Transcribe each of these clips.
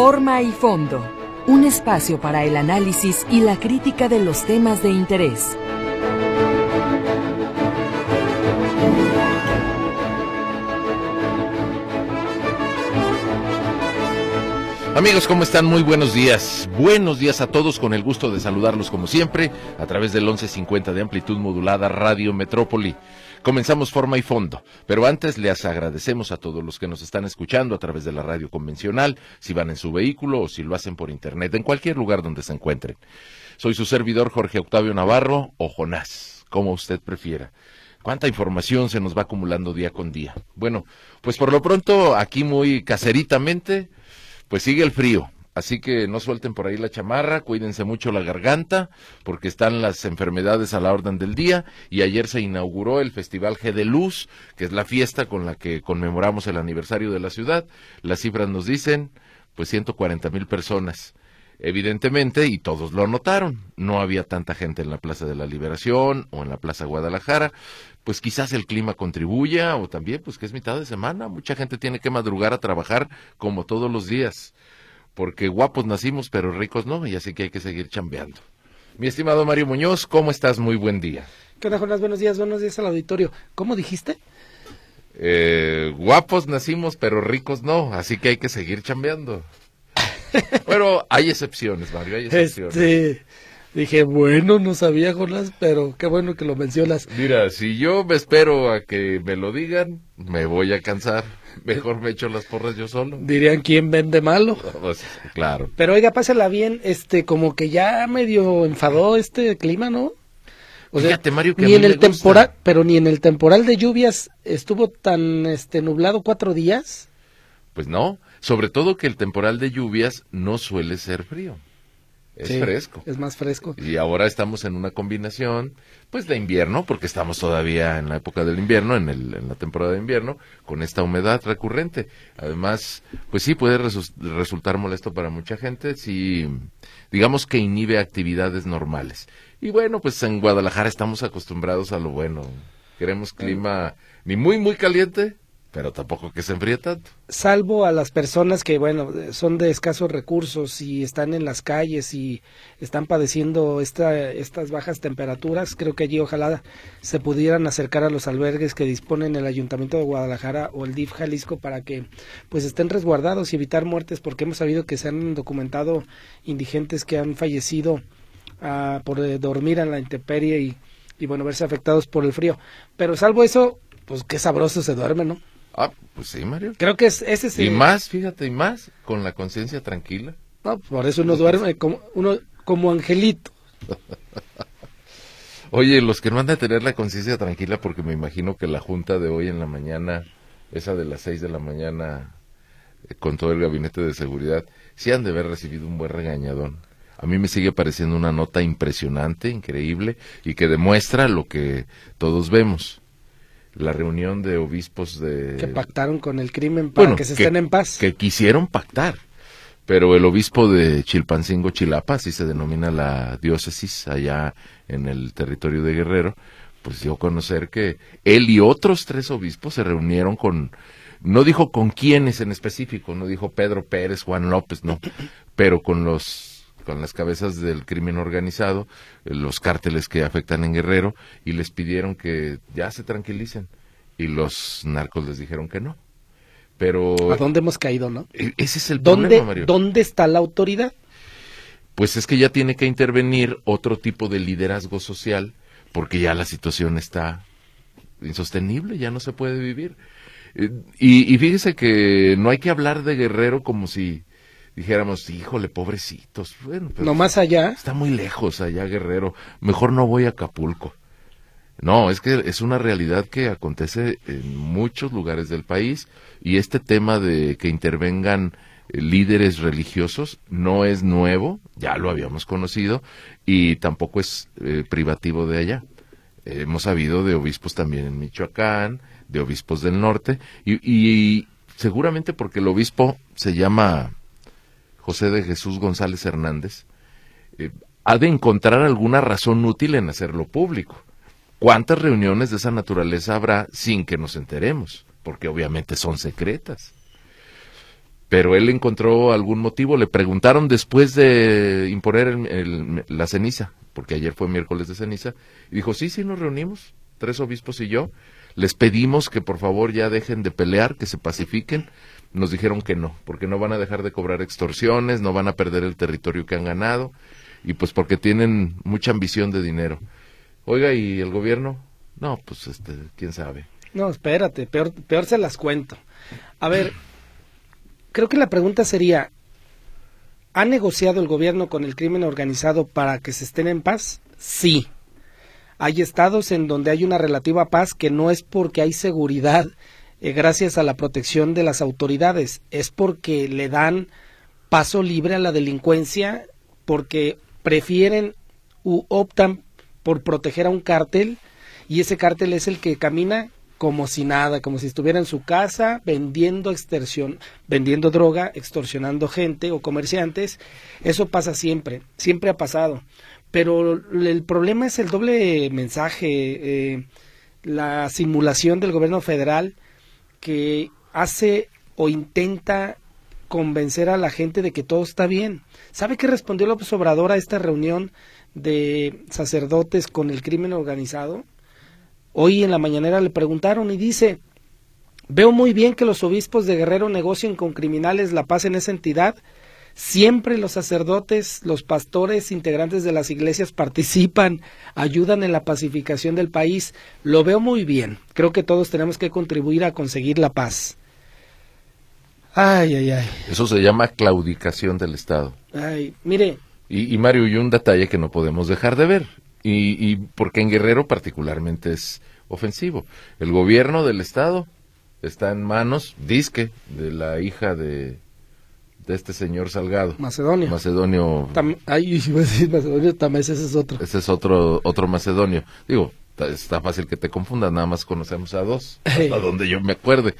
Forma y fondo. Un espacio para el análisis y la crítica de los temas de interés. Amigos, ¿cómo están? Muy buenos días. Buenos días a todos, con el gusto de saludarlos como siempre a través del 1150 de amplitud modulada Radio Metrópoli. Comenzamos forma y fondo, pero antes les agradecemos a todos los que nos están escuchando a través de la radio convencional, si van en su vehículo o si lo hacen por internet, en cualquier lugar donde se encuentren. Soy su servidor Jorge Octavio Navarro o Jonás, como usted prefiera. ¿Cuánta información se nos va acumulando día con día? Bueno, pues por lo pronto, aquí muy caseritamente, pues sigue el frío. Así que no suelten por ahí la chamarra, cuídense mucho la garganta, porque están las enfermedades a la orden del día. Y ayer se inauguró el Festival G de Luz, que es la fiesta con la que conmemoramos el aniversario de la ciudad. Las cifras nos dicen, pues 140 mil personas. Evidentemente, y todos lo notaron, no había tanta gente en la Plaza de la Liberación o en la Plaza Guadalajara, pues quizás el clima contribuya o también pues que es mitad de semana, mucha gente tiene que madrugar a trabajar como todos los días porque guapos nacimos, pero ricos no, y así que hay que seguir chambeando. Mi estimado Mario Muñoz, ¿cómo estás? Muy buen día. ¿Qué onda, Jonás? Buenos días, buenos días al auditorio. ¿Cómo dijiste? Eh, guapos nacimos, pero ricos no, así que hay que seguir chambeando. Pero hay excepciones, Mario, hay excepciones. Este, dije, bueno, no sabía, Jonás, pero qué bueno que lo mencionas. Mira, si yo me espero a que me lo digan, me voy a cansar. Mejor me echo las porras yo solo. Dirían quién vende malo. Pues, claro. Pero oiga, pásala bien, este, como que ya medio enfadó este clima, ¿no? O sea, Fíjate, Mario, que ni en el temporal, pero ni en el temporal de lluvias estuvo tan este nublado cuatro días. Pues no, sobre todo que el temporal de lluvias no suele ser frío. Es Sí, fresco. Es más fresco. Y ahora estamos en una combinación, pues de invierno, porque estamos todavía en la época del invierno, en, el, en la temporada de invierno, con esta humedad recurrente. Además, pues sí puede resu- resultar molesto para mucha gente si, digamos que inhibe actividades normales. Y bueno, pues en Guadalajara estamos acostumbrados a lo bueno. Queremos clima ni muy, muy caliente, pero tampoco que se enfríe tanto. salvo a las personas que, bueno, son de escasos recursos y están en las calles y están padeciendo esta, estas bajas temperaturas, creo que allí ojalá se pudieran acercar a los albergues que disponen el Ayuntamiento de Guadalajara o el DIF Jalisco para que pues estén resguardados y evitar muertes, porque hemos sabido que se han documentado indigentes que han fallecido ah, por eh, dormir en la intemperie y, y, bueno, verse afectados por el frío. Pero salvo eso, pues qué sabroso se duerme, ¿no? Ah, pues sí, Mario. Creo que es, ese es Y más, fíjate, y más, con la conciencia tranquila. No, por eso uno duerme como, uno, como angelito. Oye, los que no han de tener la conciencia tranquila, porque me imagino que la junta de hoy en la mañana, esa de las seis de la mañana, eh, con todo el gabinete de seguridad, sí han de haber recibido un buen regañadón. A mí me sigue pareciendo una nota impresionante, increíble, y que demuestra lo que todos vemos. La reunión de obispos de... que pactaron con el crimen para Bueno, que se estén en paz. Que quisieron pactar. Pero el obispo de Chilpancingo, Chilapa, así se denomina la diócesis allá en el territorio de Guerrero, pues dio a conocer que él y otros tres obispos se reunieron con, no dijo con quiénes en específico, no dijo Pedro Pérez, Juan López, no, pero con los con las cabezas del crimen organizado, eh, los cárteles que afectan en Guerrero, y les pidieron que ya se tranquilicen. Y los narcos les dijeron que no. Pero ¿A dónde hemos caído, no? e- ese es el ¿Dónde, problema, Mario. ¿Dónde está la autoridad? Pues es que ya tiene que intervenir otro tipo de liderazgo social, porque ya la situación está insostenible, ya no se puede vivir. Eh, Y, y fíjese que no hay que hablar de Guerrero como si dijéramos, híjole, pobrecitos. Bueno, pero No más allá. está muy lejos allá Guerrero, mejor no voy a Acapulco. No, es que es una realidad que acontece en muchos lugares del país y este tema de que intervengan eh, líderes religiosos no es nuevo, ya lo habíamos conocido y tampoco es eh, privativo de allá. Eh, hemos sabido de obispos también en Michoacán, de obispos del norte y, y seguramente porque el obispo se llama José de Jesús González Hernández, eh, ha de encontrar alguna razón útil en hacerlo público. ¿Cuántas reuniones de esa naturaleza habrá sin que nos enteremos? Porque obviamente son secretas. pero él encontró algún motivo. Le preguntaron después de imponer la ceniza, porque ayer fue miércoles de ceniza, y dijo, sí, sí, nos reunimos, tres obispos y yo. Les pedimos que por favor ya dejen de pelear, que se pacifiquen. Nos dijeron que no, porque no van a dejar de cobrar extorsiones, no van a perder el territorio que han ganado, y pues porque tienen mucha ambición de dinero. Oiga, ¿y el gobierno? No, pues este, quién sabe. No, espérate, peor, peor se las cuento. A ver, creo que la pregunta sería, ¿ha negociado el gobierno con el crimen organizado para que se estén en paz? Sí. Hay estados en donde hay una relativa paz que no es porque hay seguridad eh, gracias a la protección de las autoridades, es porque le dan paso libre a la delincuencia, porque prefieren u optan por proteger a un cártel y ese cártel es el que camina como si nada, como si estuviera en su casa vendiendo extorsión, vendiendo droga, extorsionando gente o comerciantes. Eso pasa siempre, siempre ha pasado. Pero el problema es el doble mensaje, eh, la simulación del gobierno federal que hace o intenta convencer a la gente de que todo está bien. ¿Sabe qué respondió López Obrador a esta reunión de sacerdotes con el crimen organizado? Hoy en la mañanera le preguntaron y dice, veo muy bien que los obispos de Guerrero negocien con criminales la paz en esa entidad. Siempre los sacerdotes, los pastores, integrantes de las iglesias participan, ayudan en la pacificación del país. Lo veo muy bien. Creo que todos tenemos que contribuir a conseguir la paz. Ay, ay, ay. Eso se llama claudicación del Estado. Ay, mire. Y, y Mario, y un detalle que no podemos dejar de ver. Y, y porque en Guerrero particularmente es ofensivo. El gobierno del estado está en manos, disque, de la hija de, de este señor Salgado. Macedonio. Macedonio. ay, Macedonio también, ese es otro. Ese es otro, otro macedonio. Digo, está fácil que te confundas, nada más conocemos a dos, hasta donde yo me acuerde.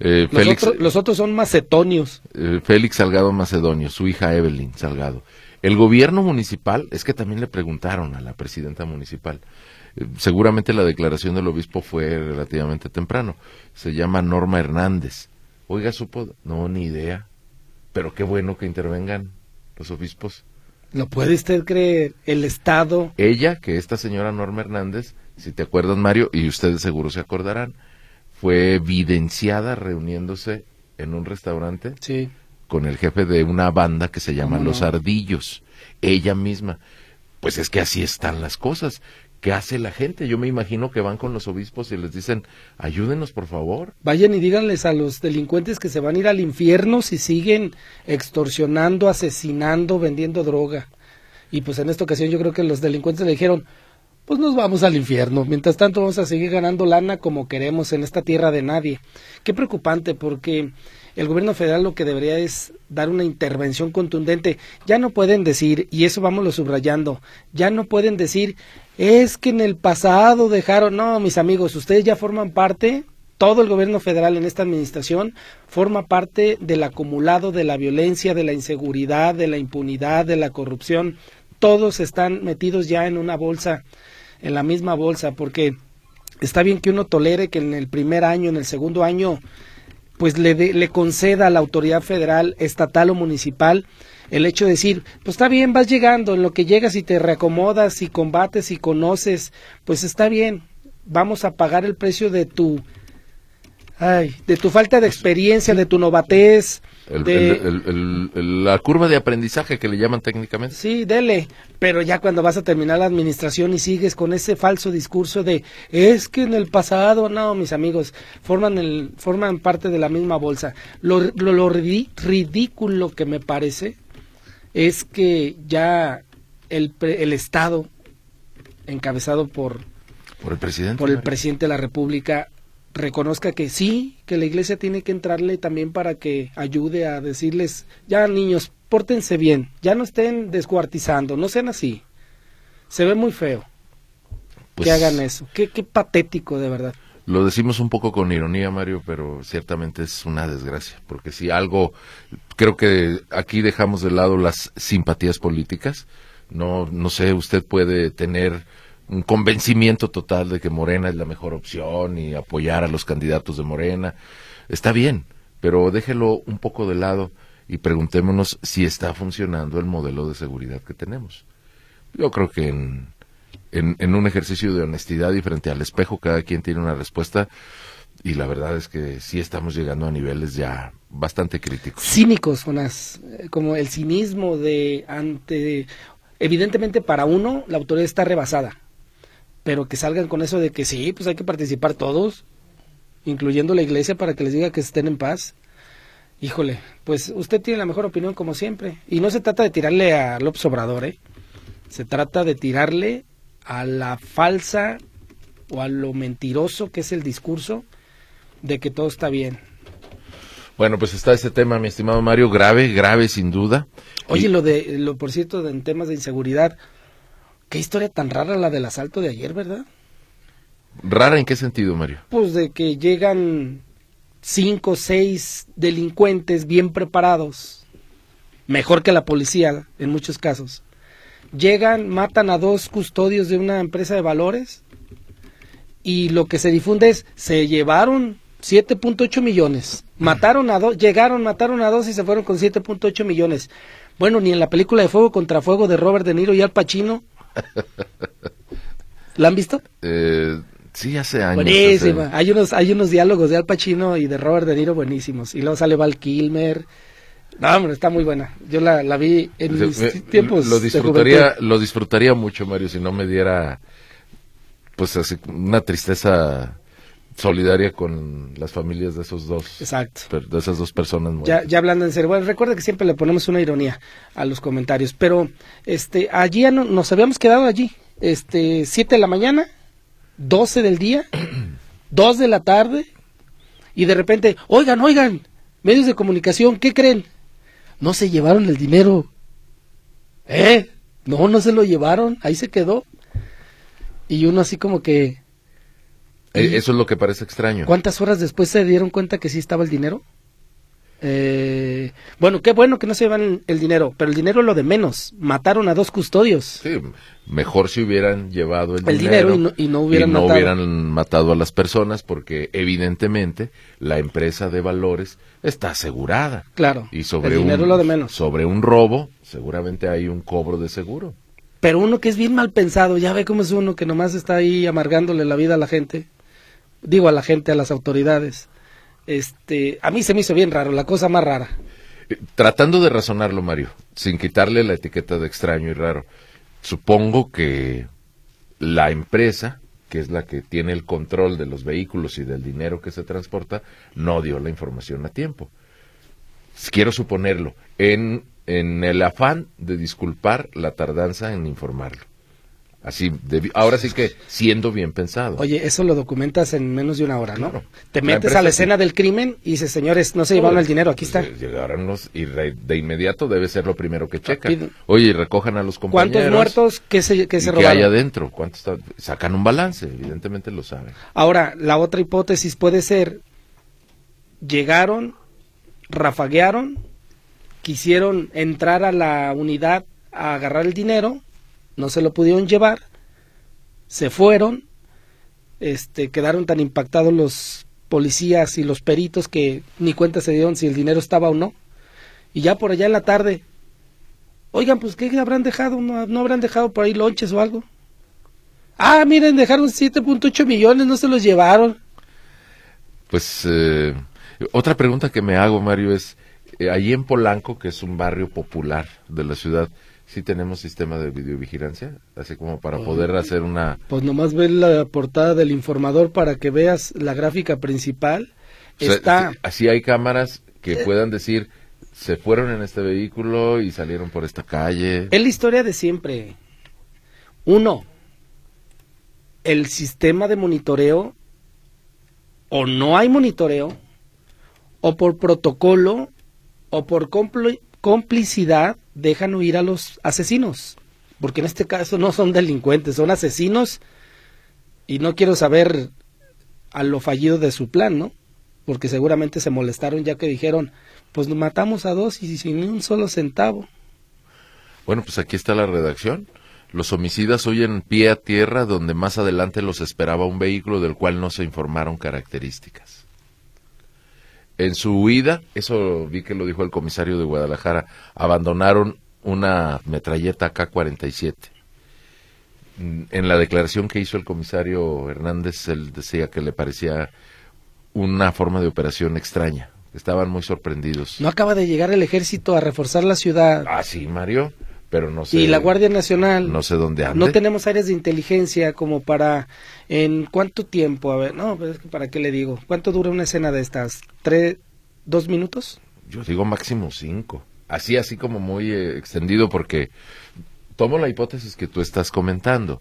Eh, los, Félix, los, otros son macetonios. Eh, Félix Salgado Macedonio, su hija Evelyn Salgado. El gobierno municipal, es que también le preguntaron a la presidenta municipal, seguramente la declaración del obispo fue relativamente temprano. Se llama Norma Hernández. Oiga, supo, no, ni idea. Pero qué bueno que intervengan los obispos. ¿Lo puede usted creer? El Estado. Ella, que esta señora Norma Hernández, si te acuerdas, Mario, y ustedes seguro se acordarán, fue evidenciada reuniéndose en un restaurante sí. con el jefe de una banda que se llama Los Ardillos. Ella misma. Pues es que así están las cosas. ¿Qué hace la gente? Yo me imagino que van con los obispos y les dicen, ayúdenos por favor. Vayan y díganles a los delincuentes que se van a ir al infierno si siguen extorsionando, asesinando, vendiendo droga. Y pues en esta ocasión yo creo que los delincuentes le dijeron, pues nos vamos al infierno. Mientras tanto vamos a seguir ganando lana como queremos en esta tierra de nadie. Qué preocupante porque el gobierno federal lo que debería es dar una intervención contundente. Ya no pueden decir, y eso vamos lo subrayando, ya no pueden decir, es que en el pasado dejaron, no, mis amigos, ustedes ya forman parte, todo el gobierno federal en esta administración forma parte del acumulado de la violencia, de la inseguridad, de la impunidad, de la corrupción. Todos están metidos ya en una bolsa, en la misma bolsa, porque está bien que uno tolere que en el primer año, en el segundo año, pues le, le conceda a la autoridad federal, estatal o municipal el hecho de decir, pues está bien, vas llegando, en lo que llegas y te reacomodas y combates y conoces, pues está bien, vamos a pagar el precio de tu Ay, de tu falta de experiencia, de tu novatez. la curva de aprendizaje que le llaman técnicamente. Sí, dele. Pero ya cuando vas a terminar la administración y sigues con ese falso discurso de es que en el pasado, no, mis amigos, forman, el, forman parte de la misma bolsa. Lo, lo, ridículo que me parece es que ya el, el Estado, encabezado por, por el presidente, por el presidente de la República, reconozca que sí, que la iglesia tiene que entrarle también para que ayude a decirles, ya niños, pórtense bien, ya no estén descuartizando, no sean así. Se ve muy feo que pues hagan eso. Qué, qué patético, de verdad. Lo decimos un poco con ironía, Mario, pero ciertamente es una desgracia, porque si algo, creo que aquí dejamos de lado las simpatías políticas. No, no sé, usted puede tener un convencimiento total de que Morena es la mejor opción y apoyar a los candidatos de Morena. Está bien, pero déjelo un poco de lado y preguntémonos si está funcionando el modelo de seguridad que tenemos. Yo creo que en, en, un ejercicio de honestidad y frente al espejo cada quien tiene una respuesta y la verdad es que sí estamos llegando a niveles ya bastante críticos. Cínicos, Jonas, eh, como el cinismo de ante... Evidentemente para uno la autoridad está rebasada, pero que salgan con eso de que sí, pues hay que participar todos, incluyendo la iglesia para que les diga que estén en paz. Híjole, pues usted tiene la mejor opinión como siempre. Y no se trata de tirarle a López Obrador, ¿eh? Se trata de tirarle a la falsa o a lo mentiroso que es el discurso de que todo está bien. Bueno, pues está ese tema, mi estimado Mario, grave, grave sin duda. Oye, lo de, lo por cierto, en temas de inseguridad, qué historia tan rara la del asalto de ayer, ¿verdad? ¿Rara en qué sentido, Mario? Pues de que llegan cinco o seis delincuentes bien preparados, mejor que la policía en muchos casos. Llegan, matan a dos custodios de una empresa de valores y lo que se difunde es, se llevaron 7.8 millones, mataron a dos, llegaron, mataron a dos y se fueron con 7.8 millones. Bueno, ni en la película de Fuego contra Fuego de Robert De Niro y Al Pacino. ¿La han visto? Eh, Sí, hace años. Buenísima. Hay unos, hay unos diálogos de Al Pacino y de Robert De Niro buenísimos. Y luego sale Val Kilmer. No, hombre, está muy buena. Yo la, la vi en mis tiempos. Lo disfrutaría, lo disfrutaría mucho, Mario, si no me diera, pues, así, una tristeza solidaria con las familias de esos dos. Exacto. De esas dos personas. Ya, ya hablando en serio. Bueno, recuerda que siempre le ponemos una ironía a los comentarios. Pero, este, allí no, nos habíamos quedado allí. Este, siete de la mañana 12 del día, 2 de la tarde, y de repente, oigan, oigan, medios de comunicación, ¿qué creen? No se llevaron el dinero. ¿Eh? No, no se lo llevaron, ahí se quedó. Y uno así como que... Eh, eso es lo que parece extraño. ¿Cuántas horas después se dieron cuenta que sí estaba el dinero? Eh, bueno, qué bueno que no se llevan el dinero, pero el dinero es lo de menos. Mataron a dos custodios. Sí, mejor si hubieran llevado el, dinero, y, no, hubieran, matado. a las personas porque evidentemente la empresa de valores está asegurada. Claro. Y sobre el dinero un, lo de menos. Sobre un robo, seguramente hay un cobro de seguro. Pero uno que es bien mal pensado, ya ve cómo es uno que nomás está ahí amargándole la vida a la gente. Digo a la gente, a las autoridades este, a mí se me hizo bien raro, la cosa más rara. Eh, tratando de razonarlo, Mario, sin quitarle la etiqueta de extraño y raro, supongo que la empresa, que es la que tiene el control de los vehículos y del dinero que se transporta, no dio la información a tiempo. Quiero suponerlo, en, en el afán de disculpar la tardanza en informarlo. Así, ahora sí que siendo bien pensado. Oye, eso lo documentas en menos de una hora, ¿no? Te metes a la escena del crimen y dices, señores, no se llevaron el dinero, aquí está. Llegaron los, y de inmediato debe ser lo primero que checan. Oye, recojan a los compañeros. ¿Cuántos muertos que se, que se robaron? hay adentro? ¿Cuántos sacan un balance, evidentemente lo saben. Ahora, la otra hipótesis puede ser, llegaron, rafaguearon, quisieron entrar a la unidad a agarrar el dinero no se lo pudieron llevar, se fueron, este, quedaron tan impactados los policías y los peritos que ni cuenta se dieron si el dinero estaba o no. Y ya por allá en la tarde, oigan, pues ¿qué habrán dejado? ¿No, habrán dejado por ahí lonches o algo? Ah, miren, dejaron 7.8 millones, no se los llevaron. Pues eh, otra pregunta que me hago, Mario, es, eh, allí en Polanco, que es un barrio popular de la ciudad, sí tenemos sistema de videovigilancia, así como para poder hacer una... Pues nomás ve la portada del informador para que veas la gráfica principal. Está... Así hay cámaras que eh. puedan decir, se fueron en este vehículo y salieron por esta calle. Es la historia de siempre. Uno, el sistema de monitoreo, o no hay monitoreo, o por protocolo, o por complicidad, dejan huir a los asesinos, porque en este caso no son delincuentes, son asesinos y no quiero saber a lo fallido de su plan, ¿no? Porque seguramente se molestaron ya que dijeron, pues matamos a dos y sin un solo centavo. Bueno, pues aquí está la redacción. Los homicidas en pie a tierra donde más adelante los esperaba un vehículo del cual no se informaron características. En su huida, eso vi que lo dijo el comisario de Guadalajara, abandonaron una metralleta K-47. Mm, en la declaración que hizo el comisario Hernández, él decía que le parecía una forma de operación extraña. Estaban muy sorprendidos. No acaba de llegar el ejército a reforzar la ciudad. Ah, sí, Mario, pero no sé. Y la Guardia Nacional. No sé dónde anda. No tenemos áreas de inteligencia como para. ¿En cuánto tiempo? A ver, no, pero es que para qué le digo. ¿Cuánto dura una escena de estas? ¿Tres, dos minutos? Yo digo máximo cinco. Así, así como muy eh, extendido, porque tomo la hipótesis que tú estás comentando.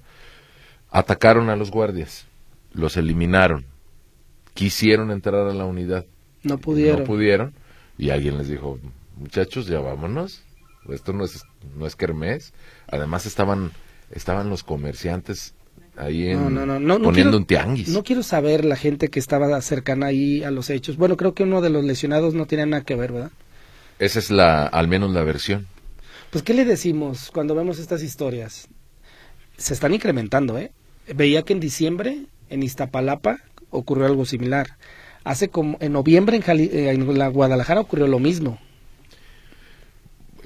Atacaron a los guardias, los eliminaron, quisieron entrar a la unidad. No pudieron. No pudieron. Y alguien les dijo, muchachos, ya vámonos. Esto no es, no es kermés. Además estaban, estaban los comerciantes ahí en, poniendo un tianguis. No quiero saber la gente que estaba cercana ahí a los hechos. Bueno, creo que uno de los lesionados no tiene nada que ver, ¿verdad? Esa es la, al menos la versión. Pues, ¿qué le decimos cuando vemos estas historias? Se están incrementando, ¿eh? Veía que en diciembre, en Iztapalapa, ocurrió algo similar. Hace como, en noviembre en, eh, en la Guadalajara ocurrió lo mismo.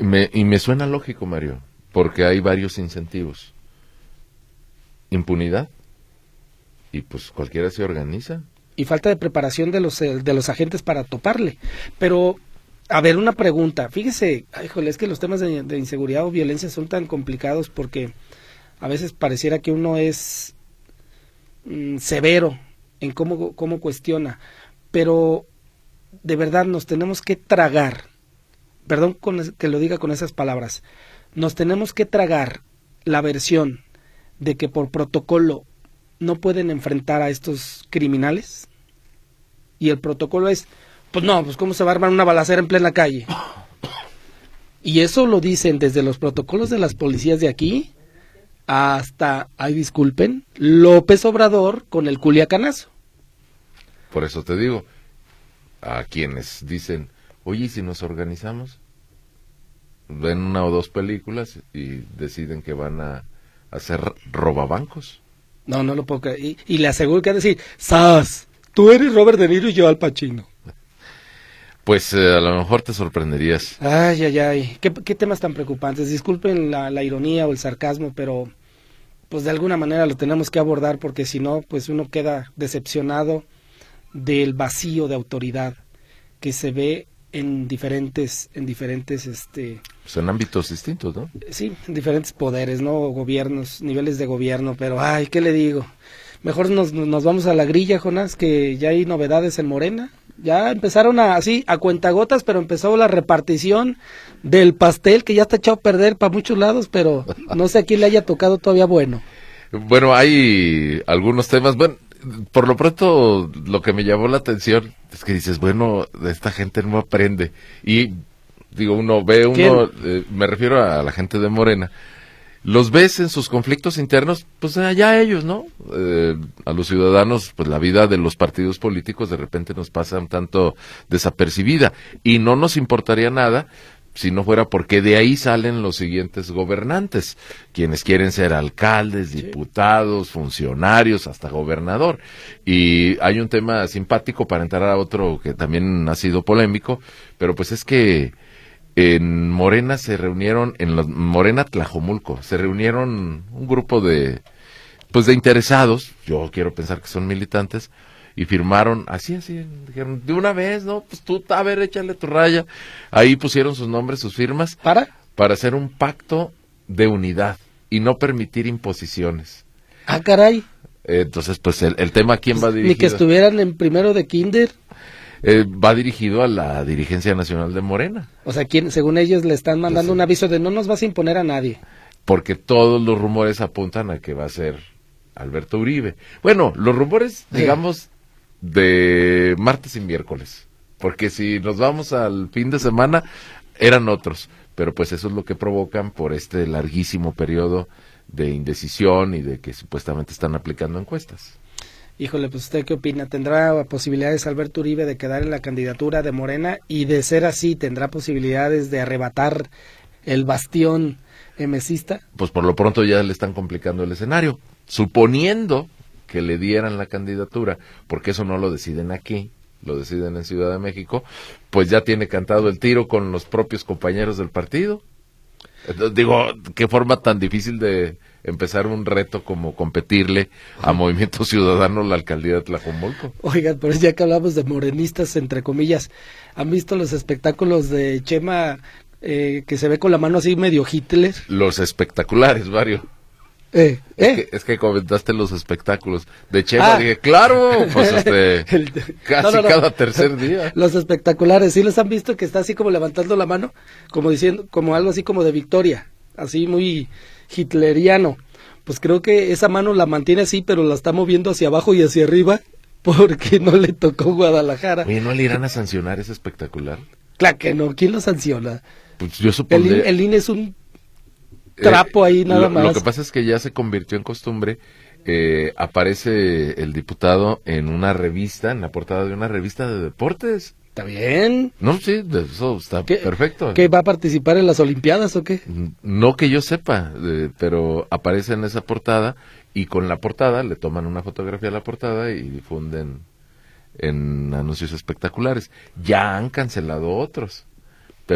Me, y me suena lógico, Mario, porque hay varios incentivos. Impunidad, y pues cualquiera se organiza. Y falta de preparación de los, eh, de los agentes para toparle. Pero a ver, una pregunta. Fíjese, híjole, es que los temas de, inseguridad o violencia son tan complicados porque a veces pareciera que uno es mm, severo en cómo, cómo cuestiona, pero de verdad nos tenemos que tragar, perdón con, que lo diga con esas palabras, nos tenemos que tragar la versión de que por protocolo no pueden enfrentar a estos criminales y el protocolo es pues no, pues cómo se va a armar una balacera en plena calle. Y eso lo dicen desde los protocolos de las policías de aquí hasta, ay disculpen, López Obrador con el culiacanazo. Por eso te digo, a quienes dicen, oye, si nos organizamos? Ven una o dos películas y deciden que van a hacer robabancos. No, no lo puedo creer. Y, y le aseguro que decir, ¡Sas! Tú eres Robert De Niro y yo Al Pacino. Pues eh, a lo mejor te sorprenderías. Ay, ay, ay. ¿Qué, temas tan preocupantes? Disculpen la, la, ironía o el sarcasmo, pero pues de alguna manera lo tenemos que abordar porque si no, pues uno queda decepcionado del vacío de autoridad que se ve en diferentes, en diferentes, este... Son ámbitos distintos, ¿no? Sí, en diferentes poderes, ¿no? Gobiernos, niveles de gobierno, pero ay, ¿qué le digo? Mejor nos, nos vamos a la grilla, Jonás, que ya hay novedades en Morena. Ya empezaron a, así, a cuentagotas, pero empezó la repartición del pastel que ya está echado a perder para muchos lados, pero no sé a quién le haya tocado todavía bueno. Bueno, hay algunos temas. Bueno, por lo pronto, lo que me llamó la atención es que dices, bueno, esta gente no aprende. Y digo, uno ve, uno, eh, me refiero a la gente de Morena, los ves en sus conflictos internos, pues allá ellos, ¿no? Eh, a los ciudadanos, pues la vida de los partidos políticos de repente nos pasa un tanto desapercibida y no nos importaría nada si no fuera porque de ahí salen los siguientes gobernantes, quienes quieren ser alcaldes, diputados, funcionarios, hasta gobernador. Y hay un tema simpático para entrar a otro que también ha sido polémico, pero pues es que en Morena se reunieron, en Morena Tlajomulco, se reunieron un grupo de, pues de interesados, yo quiero pensar que son militantes, y firmaron, así, así, dijeron, de una vez, ¿no? Pues tú, a ver, échale tu raya. Ahí pusieron sus nombres, sus firmas. ¿Para? Para hacer un pacto de unidad y no permitir imposiciones. Ah, caray. entonces, pues el, el tema, ¿quién va a dirigir? Ni que estuvieran en primero de kinder. Eh, va dirigido a la dirigencia nacional de Morena. O sea, ¿quién, según ellos le están mandando un aviso de no nos vas a imponer a nadie. Porque todos los rumores apuntan a que va a ser Alberto Uribe. Bueno, los rumores, digamos, de martes y miércoles. Porque si nos vamos al fin de semana, eran otros. Pero pues eso es lo que provocan por este larguísimo periodo de indecisión y de que supuestamente están aplicando encuestas. Híjole, pues usted qué opina? ¿Tendrá posibilidades Alberto Uribe de quedar en la candidatura de Morena? Y de ser así, ¿tendrá posibilidades de arrebatar el bastión emesista? Pues por lo pronto ya le están complicando el escenario. Suponiendo que le dieran la candidatura, porque eso no lo deciden aquí, lo deciden en Ciudad de México, pues ya tiene cantado el tiro con los propios compañeros del partido. Entonces, digo, qué forma tan difícil de empezar un reto como competirle a Movimiento Ciudadano la alcaldía de Tlajomulco. Oigan, pero ya que hablamos de morenistas, entre comillas, ¿han visto los espectáculos de Chema eh, que se ve con la mano así medio Hitler? Los espectaculares, Mario. Eh, Es, eh. que, es que comentaste los espectáculos de Chema, Ah. dije, claro, pues este, El- casi No, no, no. cada tercer día. Los espectaculares, ¿sí los han visto que está así como levantando la mano? Como diciendo, como algo así como de victoria, así muy hitleriano. Pues creo que esa mano la mantiene así, pero la está moviendo hacia abajo y hacia arriba porque no le tocó Guadalajara. Oye, ¿no le irán a sancionar ese espectacular? Claro que no, ¿quién lo sanciona? Pues yo El, supondría... IN- el INE es un trapo ahí nada lo, más. Lo que pasa es que ya se convirtió en costumbre. eh, aparece el diputado en una revista, en la portada de una revista de deportes. Está bien. No, sí, eso está ¿Qué- perfecto. ¿Qué va a participar en las Olimpiadas o qué? No que yo sepa, eh, pero aparece en esa portada y con la portada le toman una fotografía a la portada y difunden en anuncios espectaculares. Ya han cancelado otros,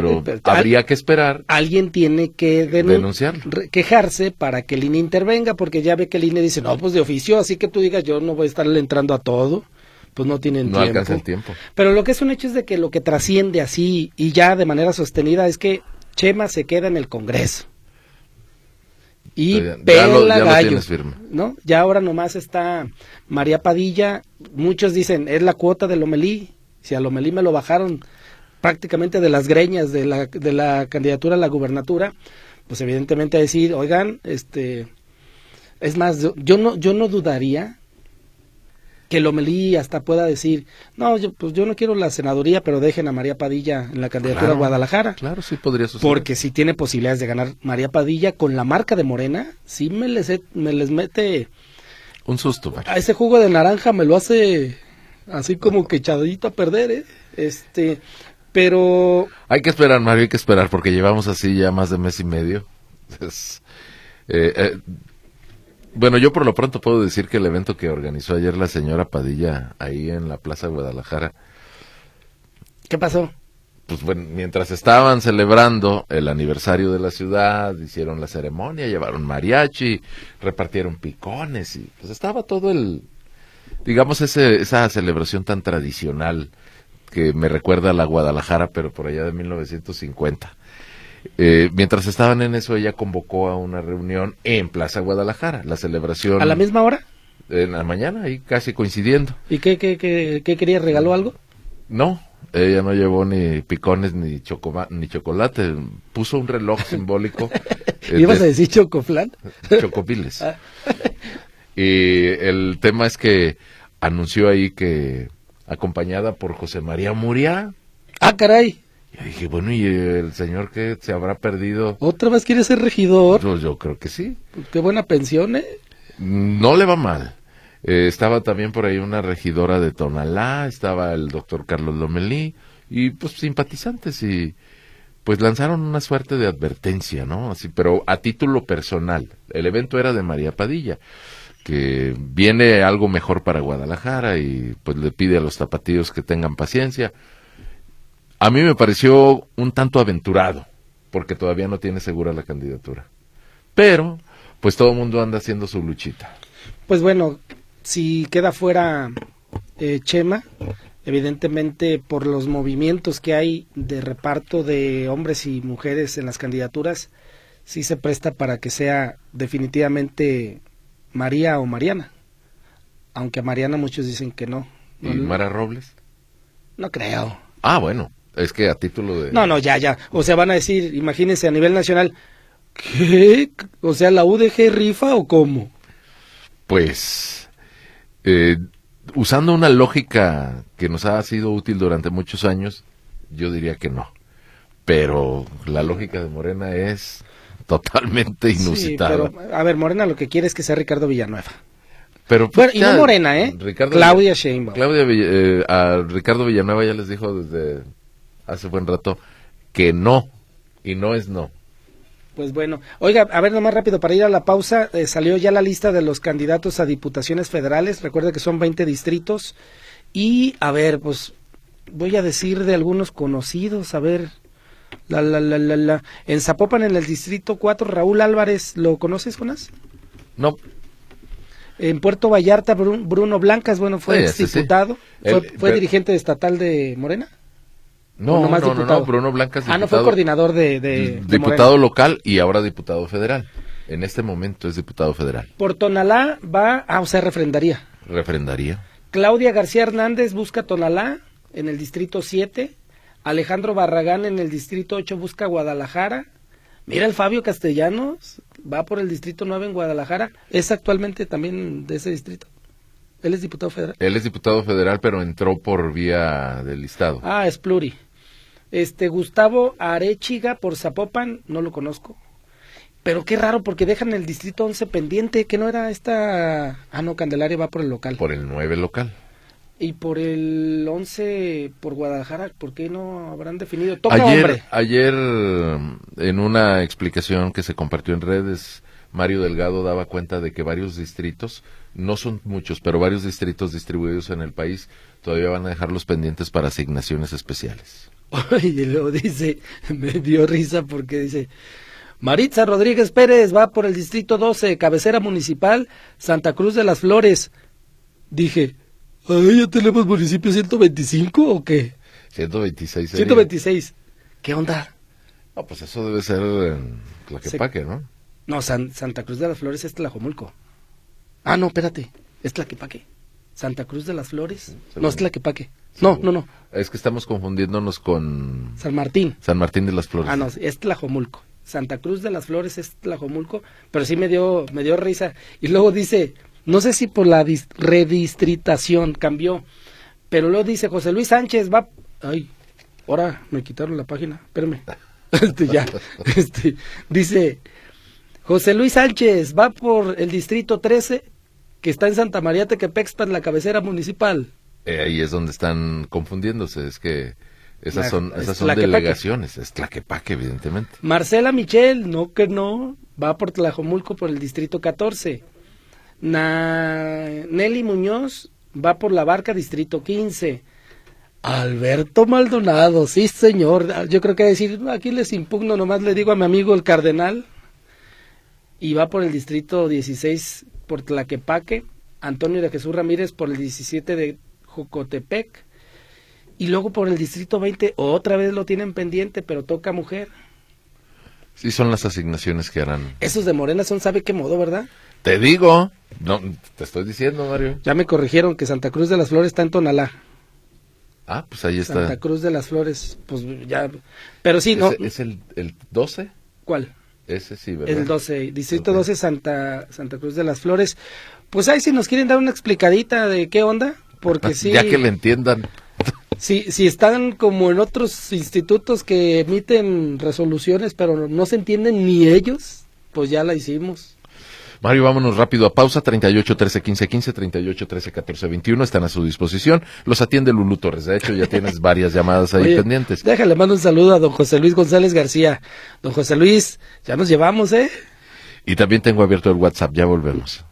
pero pero- habría que esperar Alguien tiene que denu- Denunciarlo. re- quejarse para que el INE intervenga, porque ya ve que el INE dice, no, pues de oficio, así que tú digas, yo no voy a estarle entrando a todo, pues no tienen no tiempo. alcanza el tiempo. Pero lo que es un hecho es de que lo que trasciende así y ya de manera sostenida es que Chema se queda en el Congreso. Y Ya- ya pela lo- ya lo gallo, firme. ¿no? Ya ahora nomás está María Padilla, muchos dicen, es la cuota de Lomelí, si a Lomelí me lo bajaron prácticamente de las greñas de la, de la candidatura a la gubernatura, pues evidentemente a decir, oigan, este, es más, yo, no, yo no dudaría que Lomelí hasta pueda decir, no, yo, pues yo no quiero la senaduría, pero dejen a María Padilla en la candidatura Claro. a Guadalajara. Claro, sí podría suceder. Porque si tiene posibilidades de ganar María Padilla con la marca de Morena, sí me les, me les mete Un susto, a ese jugo de naranja, me lo hace así como que echadito a perder, ¿eh? Este, pero Hay que esperar, Mario, hay que esperar, porque llevamos así ya más de mes y medio. Eh, eh, bueno, yo por lo pronto puedo decir que el evento que organizó ayer la señora Padilla ahí en la Plaza Guadalajara, ¿qué pasó? pues bueno, mientras estaban celebrando el aniversario de la ciudad, hicieron la ceremonia, llevaron mariachi, repartieron picones y pues estaba todo el, digamos, ese, esa celebración tan tradicional que me recuerda a la Guadalajara, pero por allá de 1950. Eh, mientras estaban en eso, ella convocó a una reunión en Plaza Guadalajara, la celebración ¿A la misma hora? en la mañana, ahí casi coincidiendo. ¿Y qué, qué, qué, qué quería? ¿Regaló algo? No, ella no llevó ni picones ni, ni chocolate, puso un reloj simbólico eh, ¿Ibas a de decir chocoflan? chocopiles. Ah. Y el tema es que anunció ahí que acompañada por José María Muria. Ah, caray. Y dije, bueno, ¿y el señor que se habrá perdido? ¿Otra vez quiere ser regidor? Yo, yo creo que sí. Qué buena pensión, ¿eh? No le va mal. Eh, estaba también por ahí una regidora de Tonalá, estaba el doctor Carlos Lomelí, y pues simpatizantes, y pues lanzaron una suerte de advertencia, ¿no? Así, pero a título personal. El evento era de María Padilla, que viene algo mejor para Guadalajara y pues le pide a los tapatíos que tengan paciencia. A mí me pareció un tanto aventurado, porque todavía no tiene segura la candidatura. Pero, pues todo el mundo anda haciendo su luchita. Pues bueno, si queda fuera eh, Chema, evidentemente por los movimientos que hay de reparto de hombres y mujeres en las candidaturas, sí se presta para que sea definitivamente María o Mariana. Aunque a Mariana muchos dicen que no. ¿Y Mara Robles? no creo. Ah, bueno, es que a título de... No, no, ya, ya. O sea, van a decir, imagínense a nivel nacional, ¿qué? O sea, ¿la UDG rifa o cómo? Pues, eh, usando una lógica que nos ha sido útil durante muchos años, yo diría que no. Pero la lógica de Morena es totalmente inusitada. Sí, pero, a ver, Morena lo que quiere es que sea Ricardo Villanueva. Pero, Bueno, y no Morena, ¿eh? Ricardo Claudia Sheinbaum. Claudia eh, a Ricardo Villanueva ya les dijo desde hace buen rato que no, y no es no. Pues bueno, oiga, a ver nomás rápido, para ir a la pausa, eh, salió ya la lista de los candidatos a diputaciones federales, recuerda que son 20 distritos Y a ver, pues voy a decir de algunos conocidos, a ver. La, la, la, la, la. En Zapopan, en el distrito 4, Raúl Álvarez, ¿lo conoces, Jonas? No. En Puerto Vallarta, Bruno Blancas, bueno, fue exdiputado, fue, fue dirigente estatal de Morena. No, no, no, no, Bruno Blancas. Diputado, ah, no fue coordinador de. de, diputado local y ahora diputado federal. En este momento es diputado federal. Por Tonalá va, ah, o sea, refrendaría. Refrendaría. Claudia García Hernández busca Tonalá en el distrito 7. Alejandro Barragán en el distrito 8 busca Guadalajara. Mira el Fabio Castellanos, va por el distrito 9 en Guadalajara. Es actualmente también de ese distrito. Él es diputado federal. Él es diputado federal, pero entró por vía del listado. Ah, es pluri. Este Gustavo Arechiga por Zapopan, no lo conozco. Pero qué raro porque dejan el distrito 11 pendiente, que no era esta... Ah, no, Candelaria va por el local. Por el 9 local. Y por el 11 por Guadalajara, ¿por qué no habrán definido? Toca ayer, hombre. Ayer, en una explicación que se compartió en redes, Mario Delgado daba cuenta de que varios distritos, no son muchos, pero varios distritos distribuidos en el país todavía van a dejarlos pendientes para asignaciones especiales. Y luego dice, me dio risa porque dice, Maritza Rodríguez Pérez va por el distrito 12, cabecera municipal, Santa Cruz de las Flores. Dije, ¿ahí ya tenemos municipio 125 o qué? 126. 126. ¿Qué onda? No, pues eso debe ser en Tlaquepaque, ¿no? No, Santa Cruz de las Flores es Tlajomulco. Ah, no, espérate, es Tlaquepaque. Santa Cruz de las Flores. no, es Tlaquepaque. No, no, no. Es que estamos confundiéndonos con... San Martín. San Martín de las Flores. Ah, no, es Tlajomulco. Santa Cruz de las Flores es Tlajomulco, pero sí me dio, me dio risa. Y luego dice, no sé si por la redistritación cambió, pero luego dice José Luis Sánchez va... Ay, ahora me quitaron la página, espérame. Este, ya, este, dice, José Luis Sánchez va por el distrito 13, que está en Santa María Tequepexpan, la cabecera municipal. Eh, ahí es donde están confundiéndose, es que esas son, esas son delegaciones, es Tlaquepaque, evidentemente. Marcela Michel, no que no, va por Tlajomulco por el distrito 14. Nelly Muñoz va por la barca, distrito 15. Alberto Maldonado, sí señor, yo creo que decir, aquí les impugno, nomás le digo a mi amigo el cardenal, y va por el distrito 16 por Tlaquepaque, Antonio de Jesús Ramírez por el 17 de Jocotepec, y luego por el distrito 20 otra vez lo tienen pendiente, pero toca mujer. Sí, son las asignaciones que harán. Esos de Morena son, ¿sabe qué modo, verdad? Te digo, no, te estoy diciendo, Mario. Ya me corrigieron que Santa Cruz de las Flores está en Tonalá. Ah, pues ahí está. Santa Cruz de las Flores, pues ya. Pero sí, ¿no? ¿Es el, el 12? ¿Cuál? Ese sí, ¿verdad? El 12, Distrito 12, Santa, Santa Cruz de las Flores. Pues ahí si nos quieren dar una explicadita de qué onda, porque sí. Ya que le entiendan. Si, si están como en otros institutos que emiten resoluciones, pero no se entienden ni ellos, pues ya la hicimos. Mario, vámonos rápido a pausa. 38 13 15 15, 38 13 14 21 están a su disposición. Los atiende Lulu Torres. De hecho, ya tienes varias llamadas ahí pendientes. Déjale, mando un saludo a don José Luis González García. Don José Luis, ya nos llevamos, ¿eh? Y también tengo abierto el WhatsApp. Ya volvemos.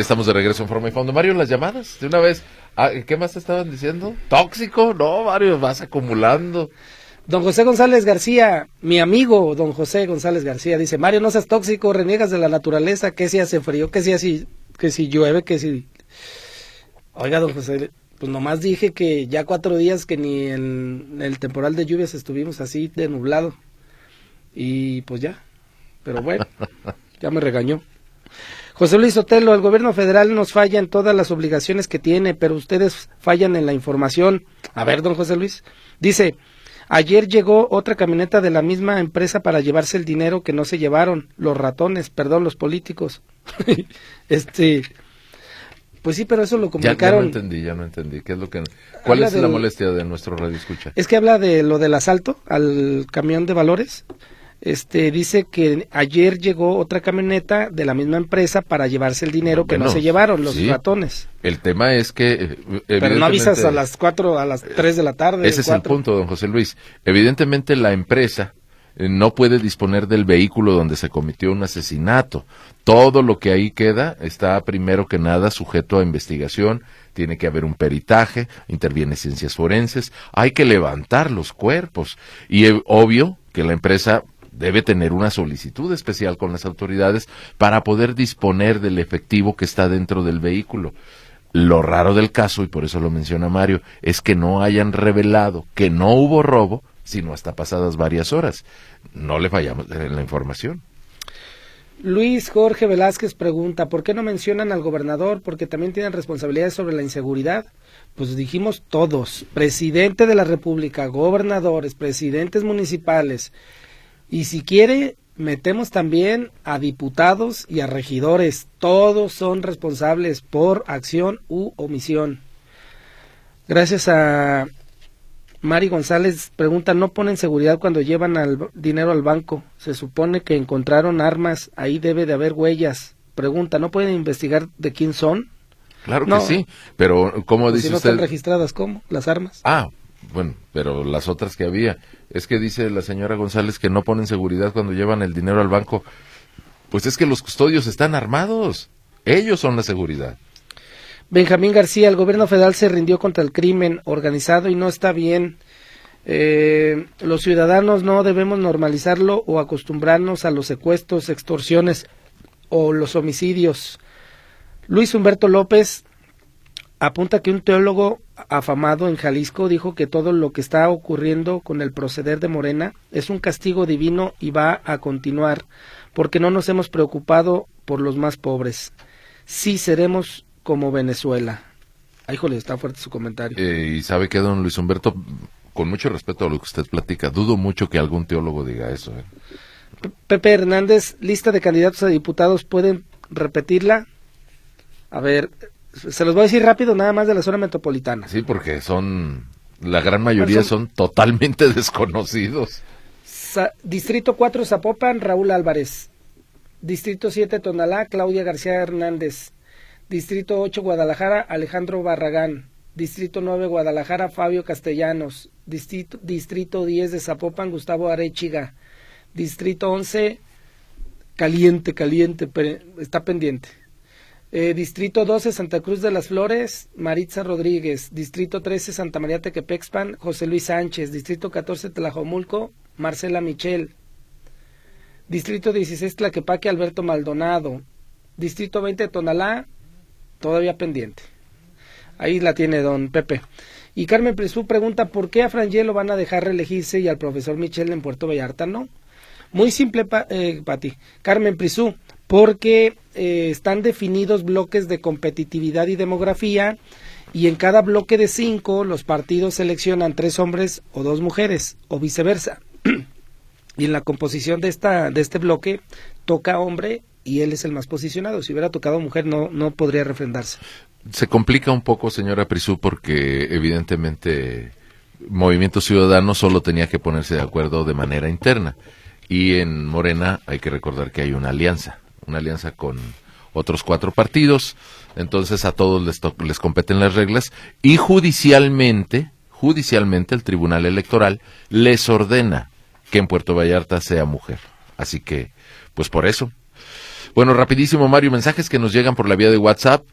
Estamos de regreso en Forma y Fondo. Mario, las llamadas, de una vez. Ah, ¿Qué más te estaban diciendo? ¿Tóxico? No, Mario, vas acumulando. Don José González García, mi amigo don José González García, dice, Mario, no seas tóxico, reniegas de la naturaleza, que si hace frío, que si así, que si llueve, que si... Oiga, don José, pues nomás dije que ya cuatro días que ni en el temporal de lluvias estuvimos así de nublado. Y pues ya, pero bueno, ya me regañó. José Luis Otelo, el gobierno federal nos falla en todas las obligaciones que tiene, pero ustedes fallan en la información. A ver, don José Luis. Dice, ayer llegó otra camioneta de la misma empresa para llevarse el dinero que no se llevaron, los ratones, perdón, los políticos. este, pues sí, pero eso lo comunicaron. Ya, no entendí, ya no entendí. ¿Qué es lo que, ¿Cuál es la molestia de nuestro radio escucha? Es que habla de lo del asalto al camión de valores este dice que ayer llegó otra camioneta de la misma empresa para llevarse el dinero que no se llevaron los ratones. El tema es que eh, pero no avisas a las cuatro a las tres de la tarde. Ese es el punto, don José Luis. Evidentemente la empresa eh, no puede disponer del vehículo donde se cometió un asesinato. Todo lo que ahí queda está primero que nada sujeto a investigación, tiene que haber un peritaje, interviene ciencias forenses, hay que levantar los cuerpos y eh, obvio que la empresa debe tener una solicitud especial con las autoridades para poder disponer del efectivo que está dentro del vehículo. Lo raro del caso, y por eso lo menciona Mario, es que no hayan revelado que no hubo robo, sino hasta pasadas varias horas. No le fallamos en la información. Luis Jorge Velázquez pregunta, ¿por qué no mencionan al gobernador? Porque también tienen responsabilidades sobre la inseguridad. Pues dijimos todos, presidente de la República, gobernadores, presidentes municipales, y si quiere, metemos también a diputados y a regidores. Todos son responsables por acción u omisión. Gracias a Mari González pregunta, ¿no ponen seguridad cuando llevan al dinero al banco? Se supone que encontraron armas, ahí debe de haber huellas. Pregunta, ¿no pueden investigar de quién son? Claro que sí, pero ¿cómo pues dice si no usted? están registradas, ¿cómo? Las armas. Ah, bueno, pero las otras que había. Es que dice la señora González que no ponen seguridad cuando llevan el dinero al banco. Pues es que los custodios están armados. Ellos son la seguridad. Benjamín García, el gobierno federal se rindió contra el crimen organizado y no está bien. Eh, los ciudadanos no debemos normalizarlo o acostumbrarnos a los secuestros, extorsiones o los homicidios. Luis Humberto López apunta que un teólogo afamado en Jalisco dijo que todo lo que está ocurriendo con el proceder de Morena es un castigo divino y va a continuar porque no nos hemos preocupado por los más pobres. Sí seremos como Venezuela. Ay, jole, está fuerte su comentario. Eh, y sabe que, don Luis Humberto, con mucho respeto a lo que usted platica, dudo mucho que algún teólogo diga eso. ¿eh? Pepe Hernández, lista de candidatos a diputados, ¿pueden repetirla? A ver, se los voy a decir rápido, nada más de la zona metropolitana. Sí, porque son, la gran mayoría son, totalmente desconocidos. Distrito 4, Zapopan, Raúl Álvarez. Distrito 7, Tonalá, Claudia García Hernández. Distrito 8, Guadalajara, Alejandro Barragán. Distrito 9, Guadalajara, Fabio Castellanos. Distrito, Distrito 10 de Zapopan, Gustavo Arechiga. Distrito 11, caliente, caliente, está pendiente. Eh, Distrito 12, Santa Cruz de las Flores, Maritza Rodríguez. Distrito 13, Santa María Tequepexpan, José Luis Sánchez. Distrito 14, Tlajomulco, Marcela Michel. Distrito 16, Tlaquepaque, Alberto Maldonado. Distrito 20, Tonalá, todavía pendiente. Ahí la tiene don Pepe. Y Carmen Prisú pregunta por qué a Frangelo van a dejar reelegirse y al profesor Michel en Puerto Vallarta no. Muy simple, eh, Pati. Carmen Prisú, porque eh, están definidos bloques de competitividad y demografía y en cada bloque de cinco los partidos seleccionan tres hombres o dos mujeres o viceversa. y en la composición de, esta, de este bloque toca hombre y él es el más posicionado. Si hubiera tocado mujer no, no podría refrendarse. Se complica un poco, señora Prisú, porque evidentemente Movimiento Ciudadano solo tenía que ponerse de acuerdo de manera interna. Y en Morena hay que recordar que hay una alianza una alianza con otros cuatro partidos, entonces a todos les, les competen las reglas y judicialmente, judicialmente el Tribunal Electoral les ordena que en Puerto Vallarta sea mujer. Así que, pues por eso. Bueno, rapidísimo Mario, mensajes que nos llegan por la vía de WhatsApp.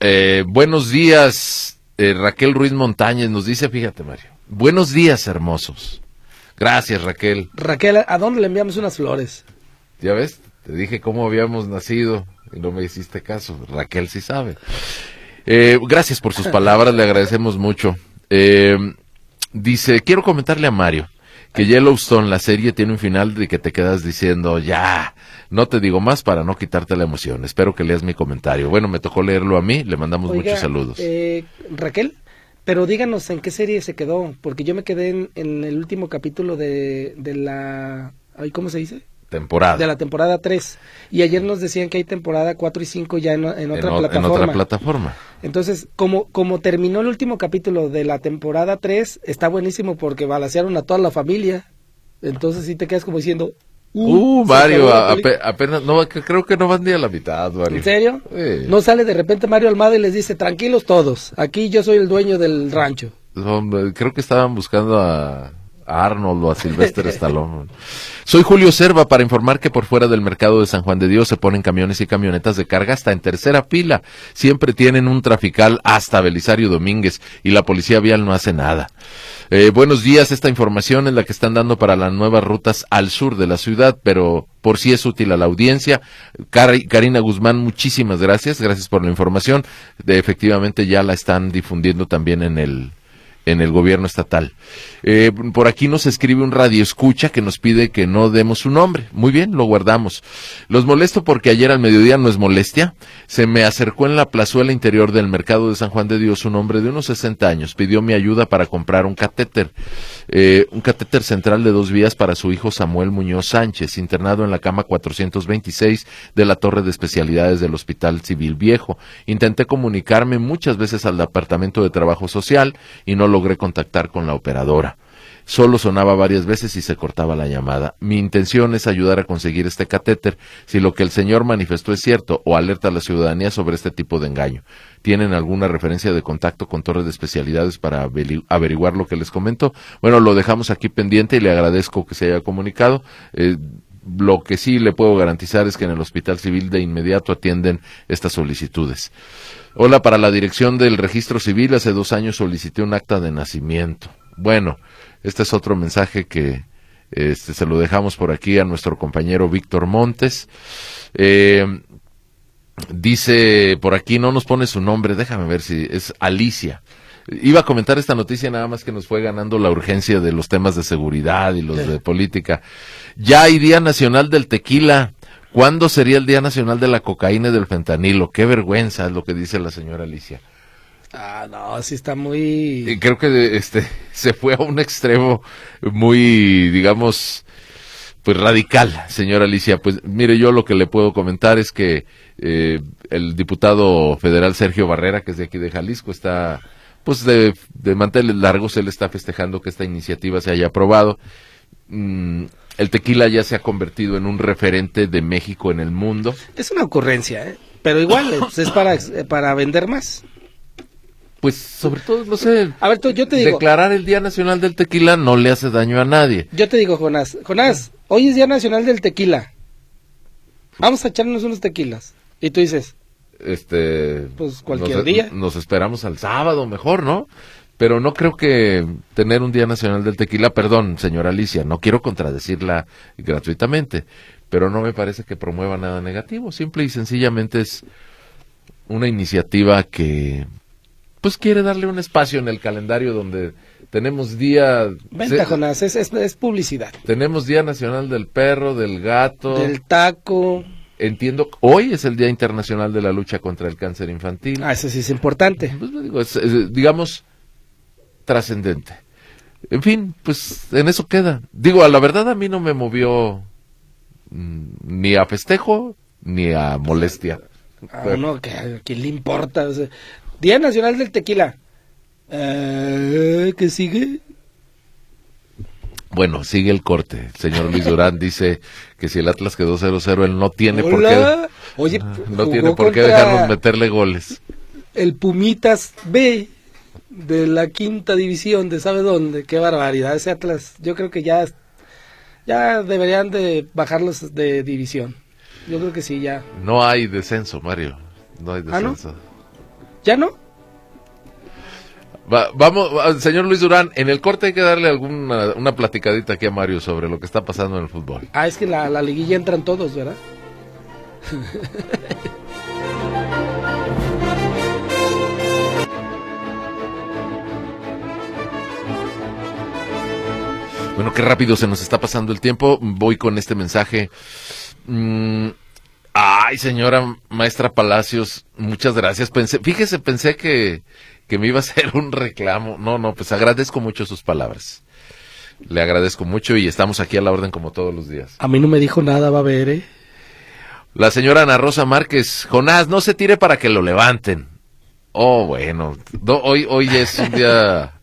Eh, buenos días, eh, Raquel Ruiz Montañez nos dice, fíjate Mario, buenos días hermosos. Gracias Raquel. Raquel, ¿a dónde le enviamos unas flores? ¿Ya ves? Te dije cómo habíamos nacido y no me hiciste caso. Raquel sí sabe. Eh, gracias por sus palabras, le agradecemos mucho. Eh, dice, quiero comentarle a Mario que Yellowstone, la serie, tiene un final de que te quedas diciendo, ya, no te digo más para no quitarte la emoción. Espero que leas mi comentario. Bueno, me tocó leerlo a mí, le mandamos muchos saludos. Eh, Raquel, pero díganos en qué serie se quedó, porque yo me quedé en, en el último capítulo de, de la... ¿Cómo se dice? Temporada. De la temporada 3. Y ayer nos decían que hay temporada 4 y 5 ya en, otra plataforma. En otra plataforma. Entonces, como, como terminó el último capítulo de la temporada 3, está buenísimo porque balacearon a toda la familia. Entonces sí te quedas como diciendo, Uh, Mario, apenas, no, creo que no van ni a la mitad, Mario. ¿En serio? No sale de repente Mario Almada y les dice, tranquilos todos, aquí yo soy el dueño del rancho. creo que estaban buscando a, Arnold o a Sylvester Stallone. Soy Julio Serva para informar que por fuera del mercado de San Juan de Dios se ponen camiones y camionetas de carga hasta en tercera fila. Siempre tienen un trafical hasta Belisario Domínguez y la policía vial no hace nada. Eh, buenos días, esta información es la que están dando para las nuevas rutas al sur de la ciudad, pero por si es útil a la audiencia. Karina Guzmán, muchísimas gracias, gracias por la información. efectivamente ya la están difundiendo también en el en el gobierno estatal. Eh, por aquí nos escribe un radio escucha que nos pide que no demos su nombre. Muy bien, lo guardamos. Los molesto porque ayer al mediodía no es molestia. Se me acercó en la plazuela interior del mercado de San Juan de Dios un hombre de unos 60 años. Pidió mi ayuda para comprar un catéter, eh, un catéter central de dos vías para su hijo Samuel Muñoz Sánchez, internado en la cama 426 de la Torre de Especialidades del Hospital Civil Viejo. Intenté comunicarme muchas veces al Departamento de Trabajo Social y no logré contactar con la operadora. Solo sonaba varias veces y se cortaba la llamada. Mi intención es ayudar a conseguir este catéter. Si lo que el señor manifestó es cierto o alerta a la ciudadanía sobre este tipo de engaño. ¿Tienen alguna referencia de contacto con Torres de Especialidades para averiguar lo que les comento? Bueno, lo dejamos aquí pendiente y le agradezco que se haya comunicado. Eh, lo que sí le puedo garantizar es que en el Hospital Civil de inmediato atienden estas solicitudes. Hola, para la dirección del registro civil, hace dos años solicité un acta de nacimiento. Bueno, este es otro mensaje que este, se lo dejamos por aquí a nuestro compañero Víctor Montes. Eh, dice por aquí, no nos pone su nombre, déjame ver si es Alicia. Iba a comentar esta noticia nada más que nos fue ganando la urgencia de los temas de seguridad y los de política. Ya hay Día Nacional del Tequila. ¿Cuándo sería el Día Nacional de la Cocaína y del Fentanilo? Qué vergüenza es lo que dice la señora Alicia. Ah, no, sí está muy... creo que este se fue a un extremo muy, digamos, pues radical, señora Alicia. Pues mire, yo lo que le puedo comentar es que eh, el diputado federal Sergio Barrera, que es de aquí de Jalisco, está pues de, de manteles largos, él está festejando que esta iniciativa se haya aprobado. Mm, el tequila ya se ha convertido en un referente de México en el mundo. Es una ocurrencia, ¿eh? pero igual pues, es para, para vender más. Pues sobre todo, no sé. A ver, tú, yo te digo. Declarar el Día Nacional del Tequila no le hace daño a nadie. Yo te digo, Jonás. Jonás, hoy es Día Nacional del Tequila. Vamos a echarnos unos tequilas. Y tú dices. Este. Pues cualquier día. Nos esperamos al sábado, mejor, ¿no? pero no creo que tener un Día Nacional del Tequila, perdón, señora Alicia, no quiero contradecirla gratuitamente, pero no me parece que promueva nada negativo, simple y sencillamente es una iniciativa que pues quiere darle un espacio en el calendario donde tenemos día... Venta, Jonás, es, es, publicidad. Tenemos Día Nacional del Perro, del Gato. Del Taco. Entiendo, hoy es el Día Internacional de la Lucha contra el Cáncer Infantil. Ah, eso sí es importante. Pues, digamos, trascendente. En fin, pues en eso queda. Digo, a la verdad a mí no me movió mm, ni a festejo ni a molestia. A uno que a quién le importa. Día Nacional del Tequila. Eh, ¿Qué sigue? Bueno, sigue el corte. El señor Luis Durán dice que si el Atlas quedó 0-0, él no tiene por qué. Oye, no tiene por qué dejarnos meterle goles. El Pumitas B de la quinta división de sabe dónde, qué barbaridad ese Atlas. Yo creo que ya ya deberían de bajarlos de división. Yo creo que sí ya. No hay descenso, Mario. No hay ¿Ah, descenso. ¿Ya no? Vamos, señor Luis Durán, en el corte hay que darle alguna una platicadita aquí a Mario sobre lo que está pasando en el fútbol. Ah, es que la, la liguilla entran todos, ¿verdad? Bueno, qué rápido se nos está pasando el tiempo. Voy con este mensaje. Mm, ay, señora maestra Palacios, muchas gracias. Pensé, fíjese, pensé que, que me iba a hacer un reclamo. No, no, pues agradezco mucho sus palabras. Le agradezco mucho y estamos aquí a la orden como todos los días. A mí no me dijo nada, va a ver, ¿eh? La señora Ana Rosa Márquez, Jonás, no se tire para que lo levanten. Oh, bueno, hoy, hoy es un día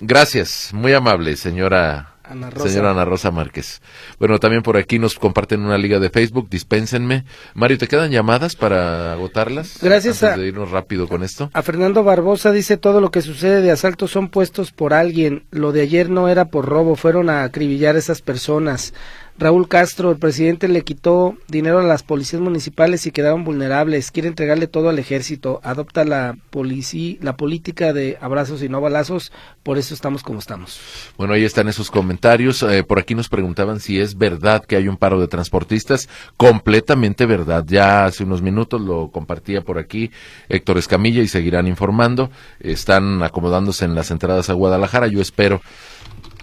Gracias, muy amable, señora Ana Rosa. Señora Ana Rosa Márquez. Bueno, también por aquí nos comparten una liga de Facebook, dispénsenme. Mario, ¿te quedan llamadas para agotarlas? Gracias Antes a- de irnos rápido con esto. A Fernando Barbosa dice todo lo que sucede de asaltos son puestos por alguien. Lo de ayer no era por robo, fueron a acribillar a esas personas. Raúl Castro, el presidente le quitó dinero a las policías municipales y quedaron vulnerables. Quiere entregarle todo al ejército. Adopta la, polici- la política de abrazos y no balazos. Por eso estamos como estamos. Bueno, ahí están esos comentarios. Eh, por aquí nos preguntaban si es verdad que hay un paro de transportistas. Completamente verdad. Ya hace unos minutos lo compartía por aquí Héctor Escamilla y seguirán informando. Están acomodándose en las entradas a Guadalajara. Yo espero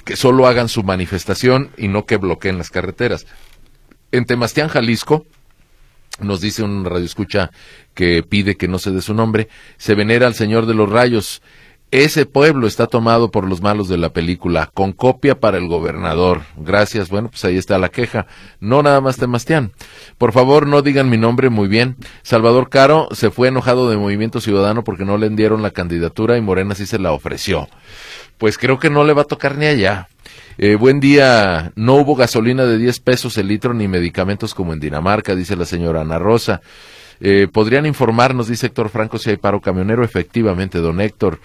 que solo hagan su manifestación y no que bloqueen las carreteras. En Temastián, Jalisco, nos dice un radioescucha que pide que no se dé su nombre, se venera al Señor de los Rayos. Ese pueblo está tomado por los malos de la película, con copia para el gobernador. Gracias, bueno, pues ahí está la queja. No nada más Temastián. Por favor, no digan mi nombre muy bien. Salvador Caro se fue enojado de Movimiento Ciudadano porque no le dieron la candidatura y Morena sí se la ofreció. Pues creo que no le va a tocar ni allá. Eh, buen día, no hubo gasolina de 10 pesos el litro ni medicamentos como en Dinamarca, dice la señora Ana Rosa. Eh, ¿Podrían informarnos, dice Héctor Franco, si hay paro camionero? Efectivamente, don Héctor.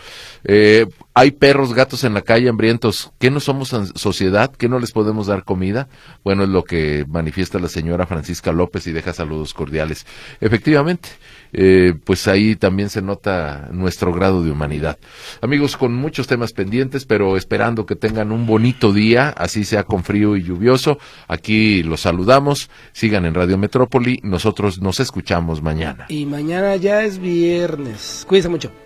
Eh, hay perros, gatos en la calle hambrientos. ¿Qué no somos sociedad? ¿Qué no les podemos dar comida? Bueno, es lo que manifiesta la señora Francisca López y deja saludos cordiales. Efectivamente, eh, pues ahí también se nota nuestro grado de humanidad. Amigos, con muchos temas pendientes, pero esperando que tengan un bonito día, así sea con frío y lluvioso. Aquí los saludamos. Sigan en Radio Metrópoli. Nosotros nos escuchamos mañana. Y mañana ya es viernes. Cuídense mucho.